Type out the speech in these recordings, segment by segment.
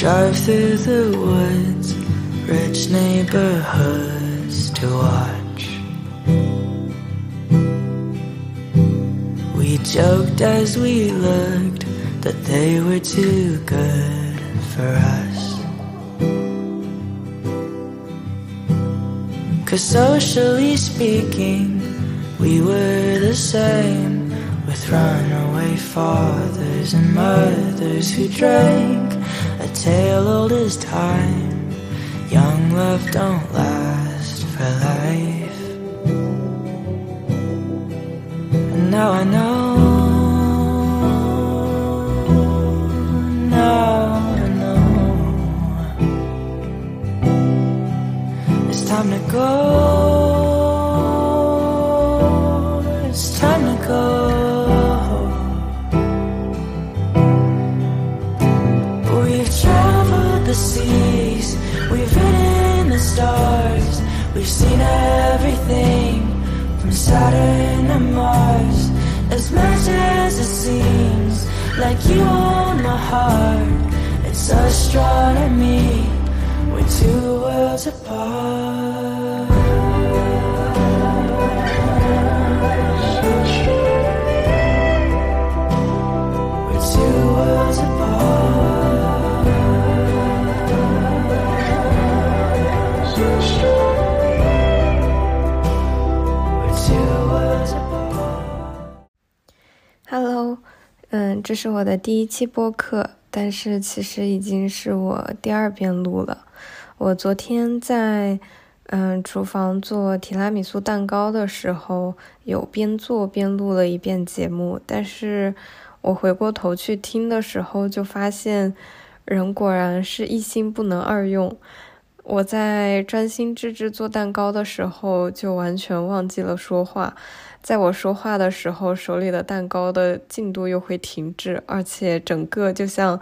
drive through the woods, rich neighborhoods to watch. We joked as we looked that they were too good for us. Cause socially speaking, we were the same with runaway fathers and mothers who drank tale old as time. Young love don't last for life. And now I know. Now I know. It's time to go. The seas, we've ridden the stars, we've seen everything from Saturn to Mars. As much as it seems like you own my heart, it's astronomy, we're two worlds apart. 这是我的第一期播客，但是其实已经是我第二遍录了。我昨天在嗯厨房做提拉米苏蛋糕的时候，有边做边录了一遍节目，但是我回过头去听的时候，就发现人果然是一心不能二用。我在专心致志做蛋糕的时候，就完全忘记了说话。在我说话的时候，手里的蛋糕的进度又会停滞，而且整个就像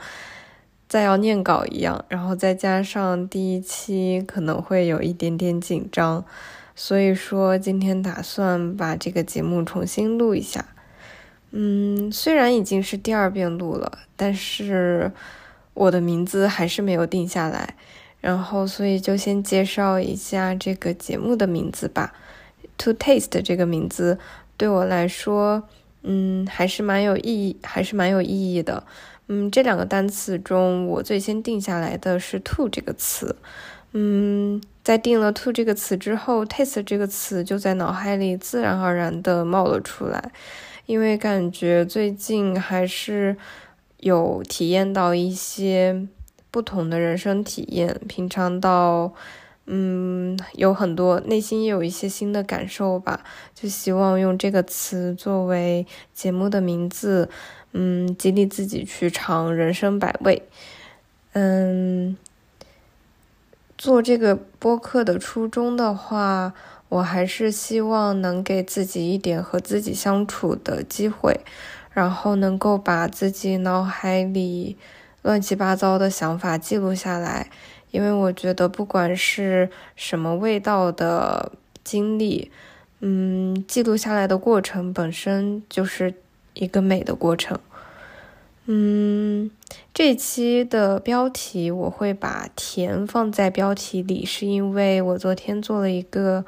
在要念稿一样。然后再加上第一期可能会有一点点紧张，所以说今天打算把这个节目重新录一下。嗯，虽然已经是第二遍录了，但是我的名字还是没有定下来。然后，所以就先介绍一下这个节目的名字吧。To taste 这个名字对我来说，嗯，还是蛮有意义，还是蛮有意义的。嗯，这两个单词中，我最先定下来的是 to 这个词。嗯，在定了 to 这个词之后，taste 这个词就在脑海里自然而然的冒了出来，因为感觉最近还是有体验到一些不同的人生体验，平常到。嗯，有很多内心也有一些新的感受吧，就希望用这个词作为节目的名字，嗯，激励自己去尝人生百味。嗯，做这个播客的初衷的话，我还是希望能给自己一点和自己相处的机会，然后能够把自己脑海里乱七八糟的想法记录下来。因为我觉得，不管是什么味道的经历，嗯，记录下来的过程本身就是一个美的过程。嗯，这期的标题我会把甜放在标题里，是因为我昨天做了一个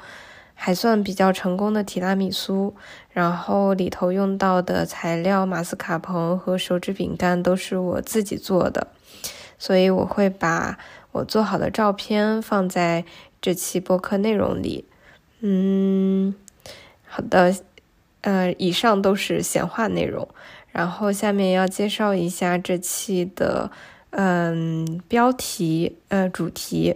还算比较成功的提拉米苏，然后里头用到的材料马斯卡彭和手指饼干都是我自己做的，所以我会把。我做好的照片放在这期播客内容里。嗯，好的，呃，以上都是闲话内容。然后下面要介绍一下这期的嗯标题呃主题。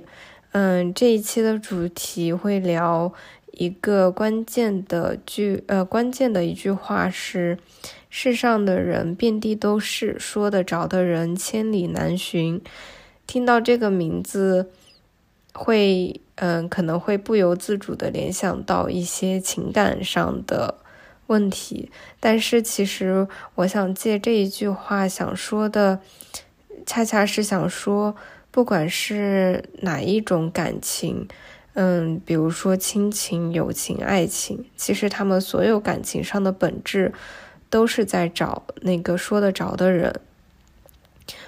嗯，这一期的主题会聊一个关键的句呃关键的一句话是：世上的人遍地都是，说得着的人千里难寻。听到这个名字，会嗯可能会不由自主的联想到一些情感上的问题，但是其实我想借这一句话想说的，恰恰是想说，不管是哪一种感情，嗯，比如说亲情、友情、爱情，其实他们所有感情上的本质，都是在找那个说得着的人。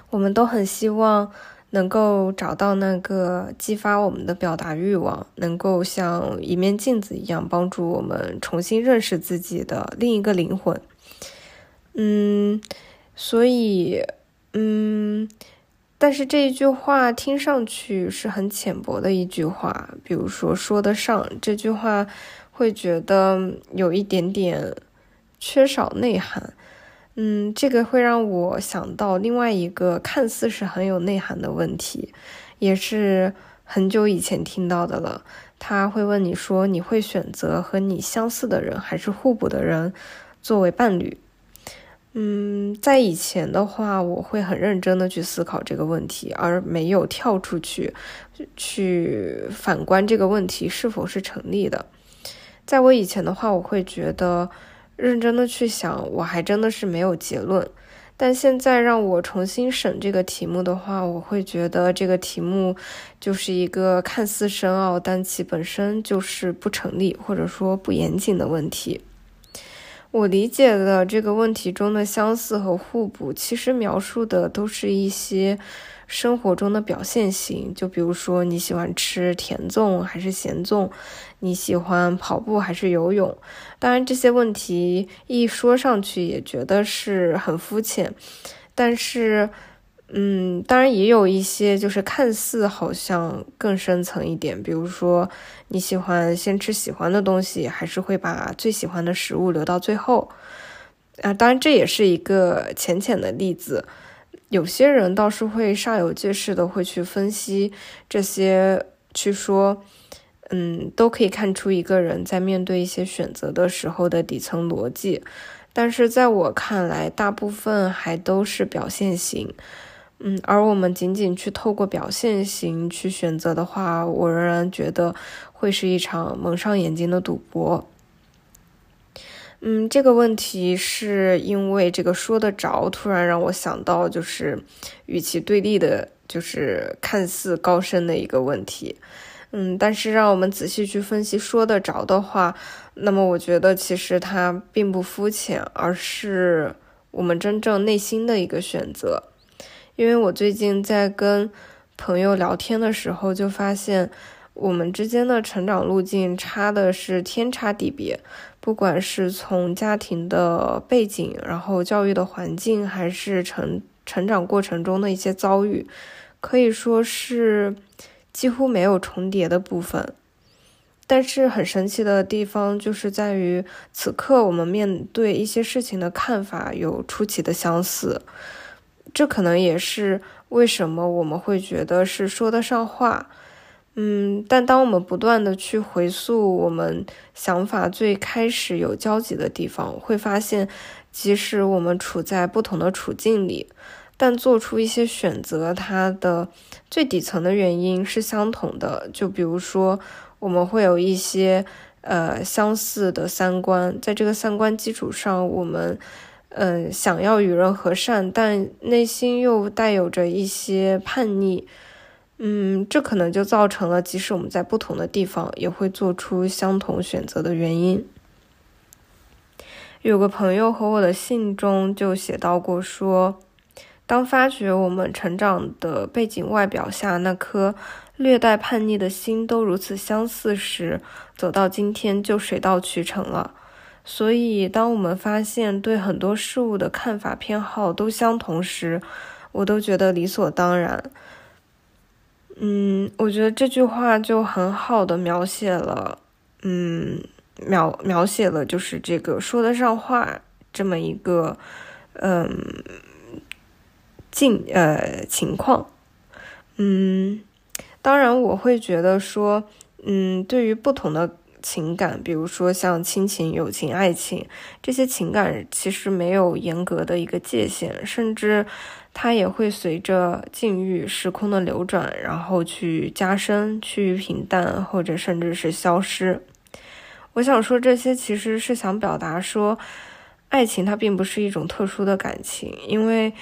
我们都很希望。能够找到那个激发我们的表达欲望，能够像一面镜子一样帮助我们重新认识自己的另一个灵魂。嗯，所以，嗯，但是这一句话听上去是很浅薄的一句话，比如说说得上这句话，会觉得有一点点缺少内涵。嗯，这个会让我想到另外一个看似是很有内涵的问题，也是很久以前听到的了。他会问你说：“你会选择和你相似的人，还是互补的人作为伴侣？”嗯，在以前的话，我会很认真的去思考这个问题，而没有跳出去去反观这个问题是否是成立的。在我以前的话，我会觉得。认真的去想，我还真的是没有结论。但现在让我重新审这个题目的话，我会觉得这个题目就是一个看似深奥，但其本身就是不成立或者说不严谨的问题。我理解的这个问题中的相似和互补，其实描述的都是一些。生活中的表现型，就比如说你喜欢吃甜粽还是咸粽，你喜欢跑步还是游泳。当然这些问题一说上去也觉得是很肤浅，但是，嗯，当然也有一些就是看似好像更深层一点，比如说你喜欢先吃喜欢的东西，还是会把最喜欢的食物留到最后。啊，当然这也是一个浅浅的例子。有些人倒是会煞有介事的会去分析这些，去说，嗯，都可以看出一个人在面对一些选择的时候的底层逻辑。但是在我看来，大部分还都是表现型，嗯，而我们仅仅去透过表现型去选择的话，我仍然觉得会是一场蒙上眼睛的赌博。嗯，这个问题是因为这个说得着，突然让我想到，就是与其对立的，就是看似高深的一个问题。嗯，但是让我们仔细去分析说得着的话，那么我觉得其实它并不肤浅，而是我们真正内心的一个选择。因为我最近在跟朋友聊天的时候，就发现我们之间的成长路径差的是天差地别。不管是从家庭的背景，然后教育的环境，还是成成长过程中的一些遭遇，可以说是几乎没有重叠的部分。但是很神奇的地方就是在于，此刻我们面对一些事情的看法有出奇的相似。这可能也是为什么我们会觉得是说得上话。嗯，但当我们不断的去回溯我们想法最开始有交集的地方，会发现，即使我们处在不同的处境里，但做出一些选择，它的最底层的原因是相同的。就比如说，我们会有一些呃相似的三观，在这个三观基础上，我们嗯想要与人和善，但内心又带有着一些叛逆。嗯，这可能就造成了，即使我们在不同的地方，也会做出相同选择的原因。有个朋友和我的信中就写到过，说当发觉我们成长的背景、外表下那颗略带叛逆的心都如此相似时，走到今天就水到渠成了。所以，当我们发现对很多事物的看法、偏好都相同时，我都觉得理所当然。嗯，我觉得这句话就很好的描写了，嗯，描描写了就是这个说得上话这么一个，嗯，境呃情况，嗯，当然我会觉得说，嗯，对于不同的情感，比如说像亲情、友情、爱情这些情感，其实没有严格的一个界限，甚至。它也会随着境遇、时空的流转，然后去加深、趋于平淡，或者甚至是消失。我想说这些，其实是想表达说，爱情它并不是一种特殊的感情。因为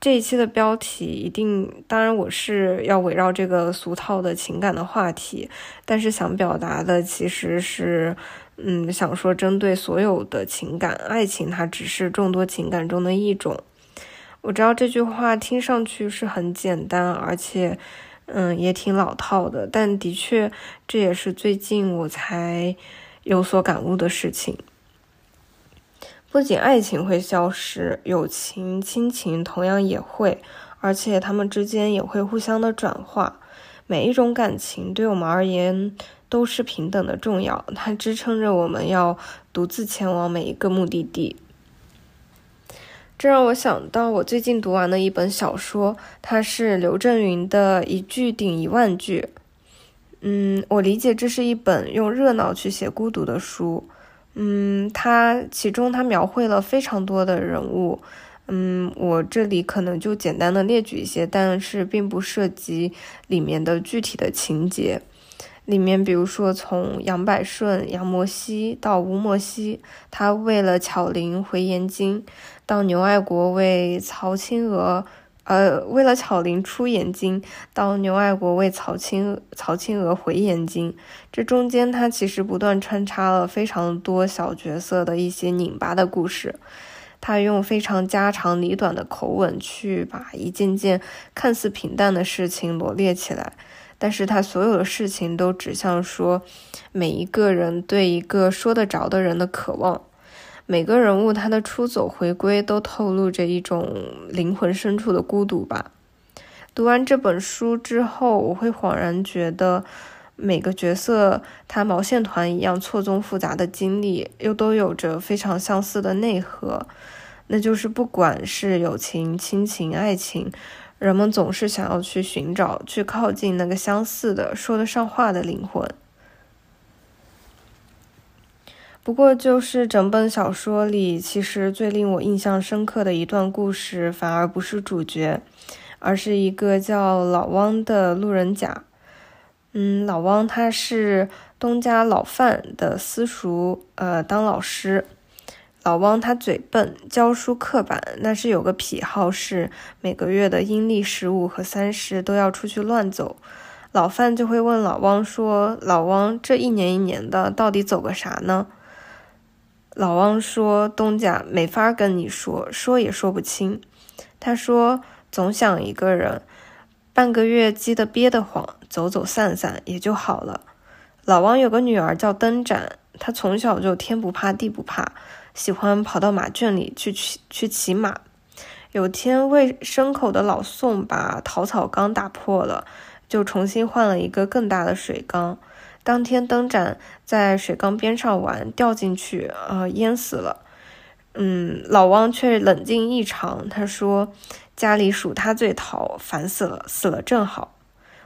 这一期的标题一定，当然我是要围绕这个俗套的情感的话题，但是想表达的其实是，嗯，想说针对所有的情感，爱情它只是众多情感中的一种。我知道这句话听上去是很简单，而且，嗯，也挺老套的，但的确，这也是最近我才有所感悟的事情。不仅爱情会消失，友情、亲情同样也会，而且他们之间也会互相的转化。每一种感情对我们而言都是平等的重要，它支撑着我们要独自前往每一个目的地。这让我想到我最近读完的一本小说，它是刘震云的《一句顶一万句》。嗯，我理解这是一本用热闹去写孤独的书。嗯，它其中它描绘了非常多的人物。嗯，我这里可能就简单的列举一些，但是并不涉及里面的具体的情节。里面比如说从杨百顺、杨摩西到吴摩西，他为了巧玲回燕京；到牛爱国为曹青娥，呃，为了巧玲出眼睛；到牛爱国为曹青曹青娥回眼睛。这中间他其实不断穿插了非常多小角色的一些拧巴的故事。他用非常家长里短的口吻去把一件件看似平淡的事情罗列起来，但是他所有的事情都指向说，每一个人对一个说得着的人的渴望，每个人物他的出走回归都透露着一种灵魂深处的孤独吧。读完这本书之后，我会恍然觉得。每个角色，他毛线团一样错综复杂的经历，又都有着非常相似的内核，那就是不管是友情、亲情、爱情，人们总是想要去寻找、去靠近那个相似的、说得上话的灵魂。不过，就是整本小说里，其实最令我印象深刻的一段故事，反而不是主角，而是一个叫老汪的路人甲。嗯，老汪他是东家老范的私塾，呃，当老师。老汪他嘴笨，教书刻板，但是有个癖好是每个月的阴历十五和三十都要出去乱走。老范就会问老汪说：“老汪，这一年一年的，到底走个啥呢？”老汪说：“东家没法跟你说，说也说不清。”他说：“总想一个人。”半个月积得憋得慌，走走散散也就好了。老王有个女儿叫灯盏，她从小就天不怕地不怕，喜欢跑到马圈里去去去骑马。有天喂牲口的老宋把陶草缸打破了，就重新换了一个更大的水缸。当天灯盏在水缸边上玩，掉进去，呃，淹死了。嗯，老汪却冷静异常，他说。家里数他最淘，烦死了，死了正好。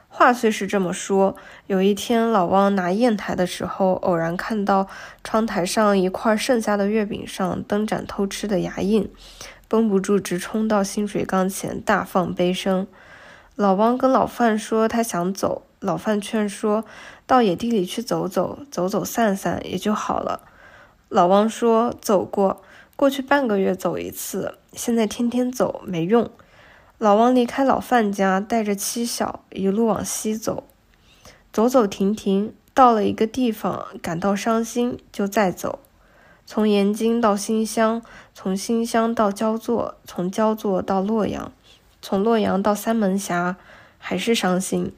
话虽是这么说，有一天老汪拿砚台的时候，偶然看到窗台上一块剩下的月饼上灯盏偷吃的牙印，绷不住直冲到新水缸前大放悲声。老汪跟老范说他想走，老范劝说到野地里去走走，走走散散也就好了。老汪说走过，过去半个月走一次，现在天天走没用。老王离开老范家，带着妻小一路往西走，走走停停，到了一个地方，感到伤心，就再走。从延津到新乡，从新乡到焦作，从焦作到洛阳，从洛阳到三门峡，还是伤心。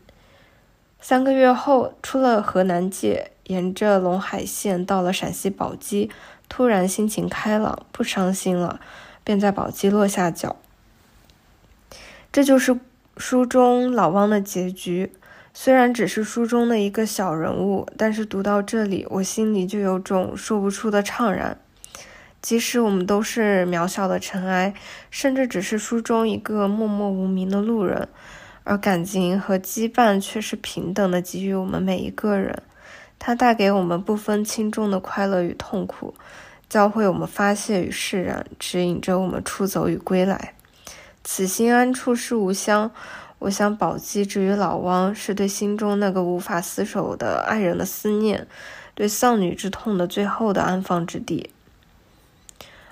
三个月后，出了河南界，沿着陇海线到了陕西宝鸡，突然心情开朗，不伤心了，便在宝鸡落下脚。这就是书中老汪的结局。虽然只是书中的一个小人物，但是读到这里，我心里就有种说不出的怅然。即使我们都是渺小的尘埃，甚至只是书中一个默默无名的路人，而感情和羁绊却是平等的给予我们每一个人。它带给我们不分轻重的快乐与痛苦，教会我们发泄与释然，指引着我们出走与归来。此心安处是吾乡。我想，宝鸡之于老汪，是对心中那个无法厮守的爱人的思念，对丧女之痛的最后的安放之地。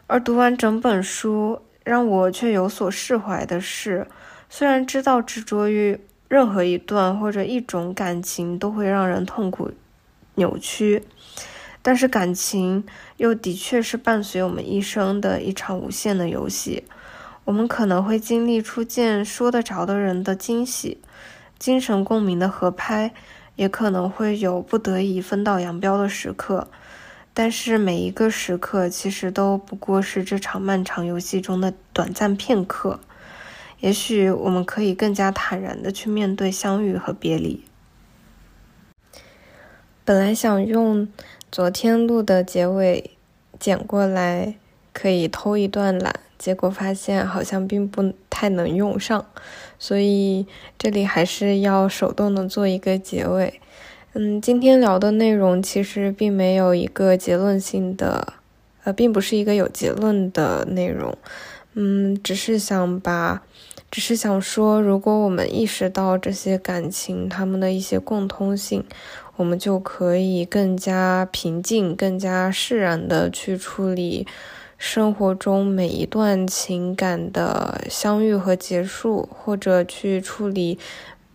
而读完整本书，让我却有所释怀的是，虽然知道执着于任何一段或者一种感情都会让人痛苦、扭曲，但是感情又的确是伴随我们一生的一场无限的游戏。我们可能会经历初见说得着的人的惊喜，精神共鸣的合拍，也可能会有不得已分道扬镳的时刻。但是每一个时刻其实都不过是这场漫长游戏中的短暂片刻。也许我们可以更加坦然的去面对相遇和别离。本来想用昨天录的结尾剪过来，可以偷一段懒，结果发现好像并不太能用上，所以这里还是要手动的做一个结尾。嗯，今天聊的内容其实并没有一个结论性的，呃，并不是一个有结论的内容。嗯，只是想把，只是想说，如果我们意识到这些感情他们的一些共通性，我们就可以更加平静、更加释然的去处理生活中每一段情感的相遇和结束，或者去处理。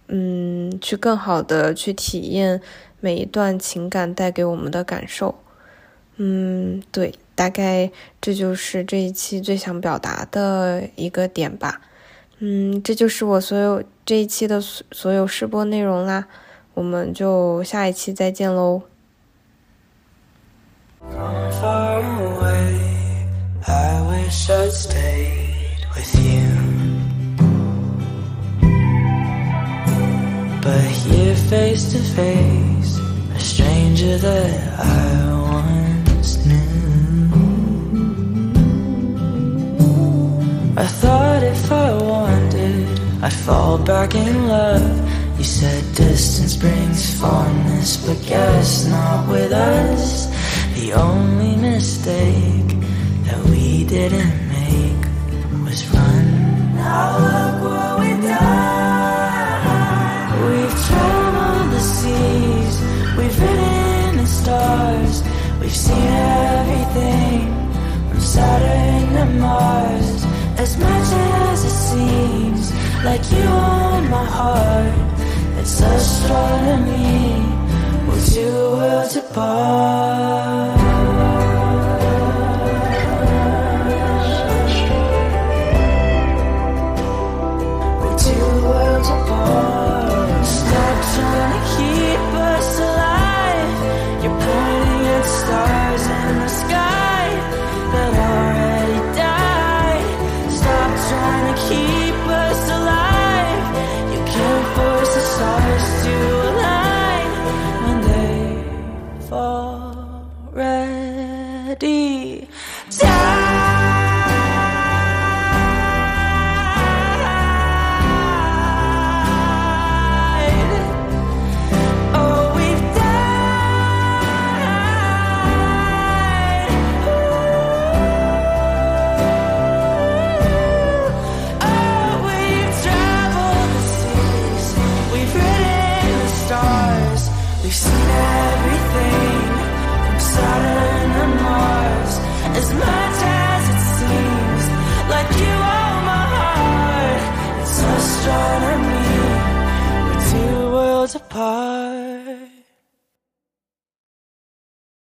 嗯，去更好的去体验每一段情感带给我们的感受。嗯，对，大概这就是这一期最想表达的一个点吧。嗯，这就是我所有这一期的所有试播内容啦。我们就下一期再见喽。But here face to face, a stranger that I once I thought if I wanted, I'd fall back in love. You said distance brings fondness, but guess not with us. The only mistake that we didn't make was run. Now like you own my heart, it's astronomy, we're two worlds apart.